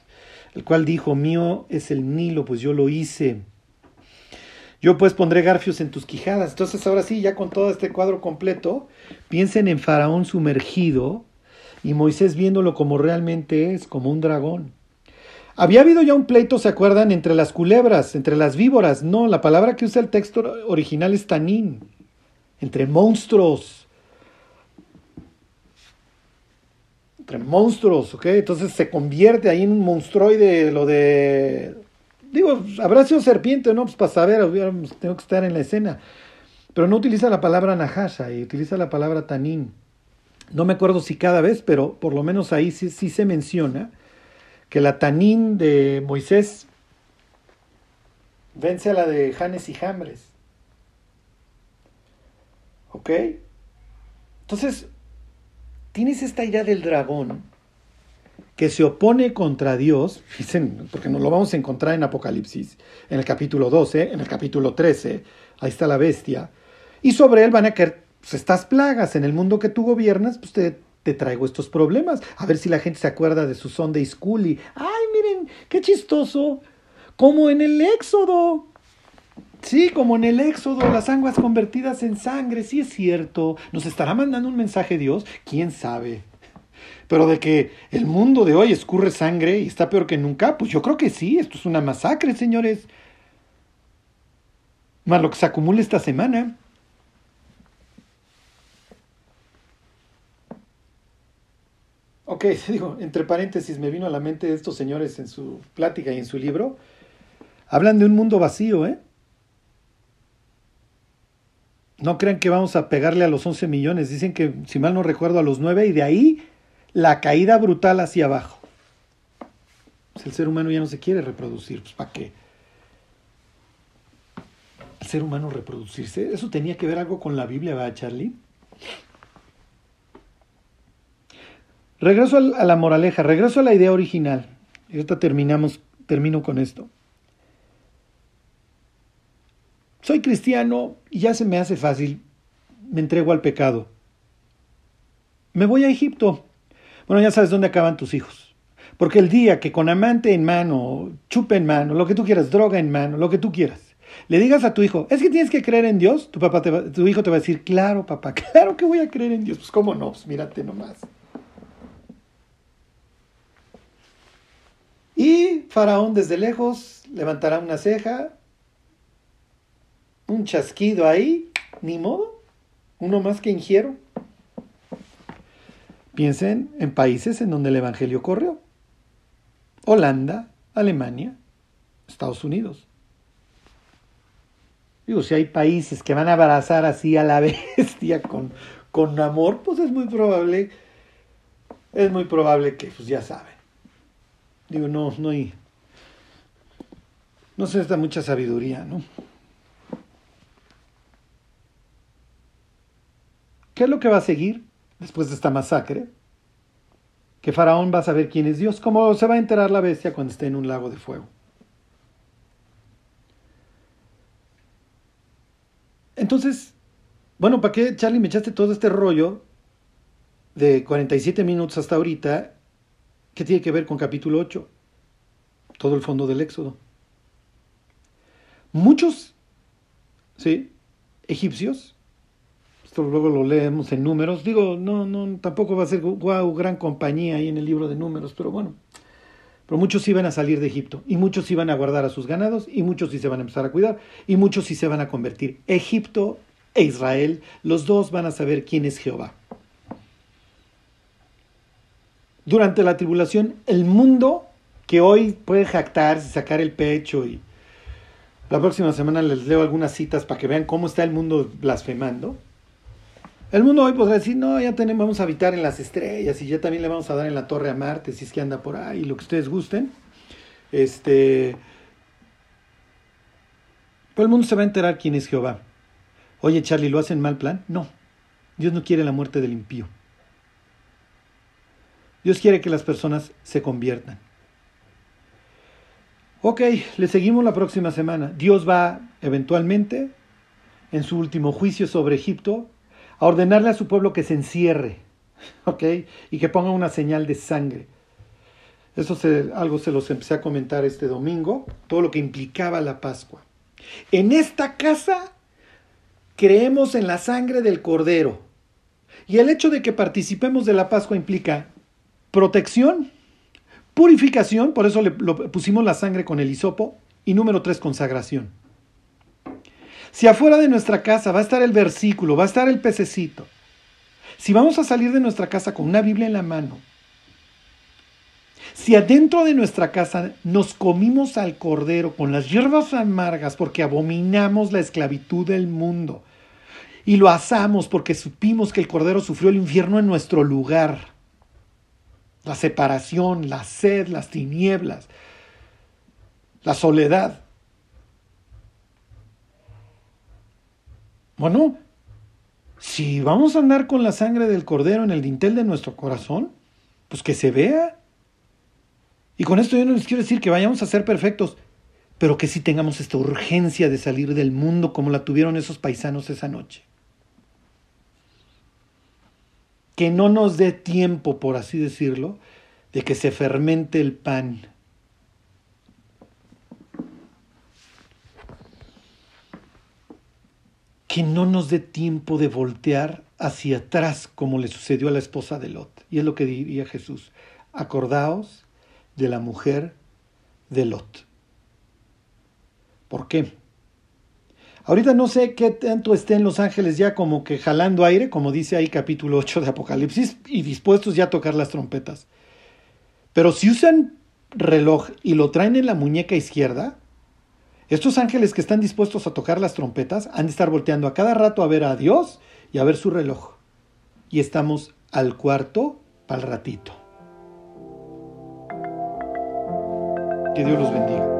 el cual dijo, mío es el Nilo, pues yo lo hice. Yo pues pondré garfios en tus quijadas. Entonces ahora sí, ya con todo este cuadro completo, piensen en Faraón sumergido y Moisés viéndolo como realmente es, como un dragón. Había habido ya un pleito, ¿se acuerdan? Entre las culebras, entre las víboras. No, la palabra que usa el texto original es tanín. Entre monstruos. Entre monstruos, ¿ok? Entonces se convierte ahí en un monstruoide, lo de... Digo, habrá sido serpiente, ¿no? Pues para saber, tengo que estar en la escena. Pero no utiliza la palabra Nahasha y utiliza la palabra tanín. No me acuerdo si cada vez, pero por lo menos ahí sí, sí se menciona que la tanín de Moisés vence a la de Janes y Jambres. ¿Ok? Entonces, tienes esta idea del dragón que se opone contra Dios, porque nos lo vamos a encontrar en Apocalipsis, en el capítulo 12, en el capítulo 13, ahí está la bestia, y sobre él van a caer pues, estas plagas, en el mundo que tú gobiernas, pues te, te traigo estos problemas, a ver si la gente se acuerda de su Sunday School y, ay, miren, qué chistoso, como en el Éxodo, Sí, como en el Éxodo, las aguas convertidas en sangre, sí es cierto. ¿Nos estará mandando un mensaje Dios? ¿Quién sabe? Pero de que el mundo de hoy escurre sangre y está peor que nunca, pues yo creo que sí, esto es una masacre, señores. Más lo que se acumula esta semana. Ok, (laughs) digo, entre paréntesis, me vino a la mente estos señores en su plática y en su libro. Hablan de un mundo vacío, ¿eh? No crean que vamos a pegarle a los 11 millones. Dicen que, si mal no recuerdo, a los 9 y de ahí la caída brutal hacia abajo. Pues el ser humano ya no se quiere reproducir. Pues ¿para qué? El ser humano reproducirse. Eso tenía que ver algo con la Biblia, ¿verdad, Charlie? Regreso a la moraleja, regreso a la idea original. Y ahorita terminamos, termino con esto. Soy cristiano y ya se me hace fácil, me entrego al pecado. Me voy a Egipto. Bueno, ya sabes dónde acaban tus hijos. Porque el día que con amante en mano, chupa en mano, lo que tú quieras, droga en mano, lo que tú quieras, le digas a tu hijo, es que tienes que creer en Dios, tu, papá tu hijo te va a decir, claro, papá, (laughs) claro que voy a creer en Dios. Pues cómo no, pues mírate nomás. Y Faraón desde lejos levantará una ceja, un chasquido ahí, ni modo, uno más que ingiero. Piensen en países en donde el Evangelio corrió. Holanda, Alemania, Estados Unidos. Digo, si hay países que van a abrazar así a la (laughs) bestia con, con amor, pues es muy probable, es muy probable que, pues ya saben. Digo, no, no hay, no se necesita mucha sabiduría, ¿no? ¿Qué es lo que va a seguir después de esta masacre? Que Faraón va a saber quién es Dios, como se va a enterar la bestia cuando esté en un lago de fuego. Entonces, bueno, ¿para qué, Charlie, me echaste todo este rollo de 47 minutos hasta ahorita? ¿Qué tiene que ver con capítulo 8? Todo el fondo del Éxodo. Muchos, ¿sí? Egipcios luego lo leemos en números. Digo, no, no, tampoco va a ser guau, gran compañía ahí en el libro de números, pero bueno. Pero muchos iban a salir de Egipto, y muchos iban a guardar a sus ganados, y muchos sí se van a empezar a cuidar, y muchos sí se van a convertir. Egipto e Israel, los dos van a saber quién es Jehová. Durante la tribulación, el mundo que hoy puede jactarse, sacar el pecho y la próxima semana les leo algunas citas para que vean cómo está el mundo blasfemando. El mundo hoy podrá decir, no, ya tenemos, vamos a habitar en las estrellas y ya también le vamos a dar en la torre a Marte, si es que anda por ahí, lo que ustedes gusten. Este. Pero el mundo se va a enterar quién es Jehová. Oye, Charlie, ¿lo hacen mal plan? No. Dios no quiere la muerte del impío. Dios quiere que las personas se conviertan. Ok, le seguimos la próxima semana. Dios va eventualmente, en su último juicio sobre Egipto, a ordenarle a su pueblo que se encierre, (laughs) ¿ok? Y que ponga una señal de sangre. Eso se, algo se los empecé a comentar este domingo, todo lo que implicaba la Pascua. En esta casa creemos en la sangre del cordero. Y el hecho de que participemos de la Pascua implica protección, purificación, por eso le pusimos la sangre con el hisopo, y número tres, consagración. Si afuera de nuestra casa va a estar el versículo, va a estar el pececito, si vamos a salir de nuestra casa con una Biblia en la mano, si adentro de nuestra casa nos comimos al cordero con las hierbas amargas porque abominamos la esclavitud del mundo y lo asamos porque supimos que el cordero sufrió el infierno en nuestro lugar, la separación, la sed, las tinieblas, la soledad, Bueno, si vamos a andar con la sangre del cordero en el dintel de nuestro corazón, pues que se vea. Y con esto yo no les quiero decir que vayamos a ser perfectos, pero que sí tengamos esta urgencia de salir del mundo como la tuvieron esos paisanos esa noche. Que no nos dé tiempo, por así decirlo, de que se fermente el pan que no nos dé tiempo de voltear hacia atrás como le sucedió a la esposa de Lot. Y es lo que diría Jesús. Acordaos de la mujer de Lot. ¿Por qué? Ahorita no sé qué tanto estén los ángeles ya como que jalando aire, como dice ahí capítulo 8 de Apocalipsis, y dispuestos ya a tocar las trompetas. Pero si usan reloj y lo traen en la muñeca izquierda, estos ángeles que están dispuestos a tocar las trompetas han de estar volteando a cada rato a ver a Dios y a ver su reloj. Y estamos al cuarto para el ratito. Que Dios los bendiga.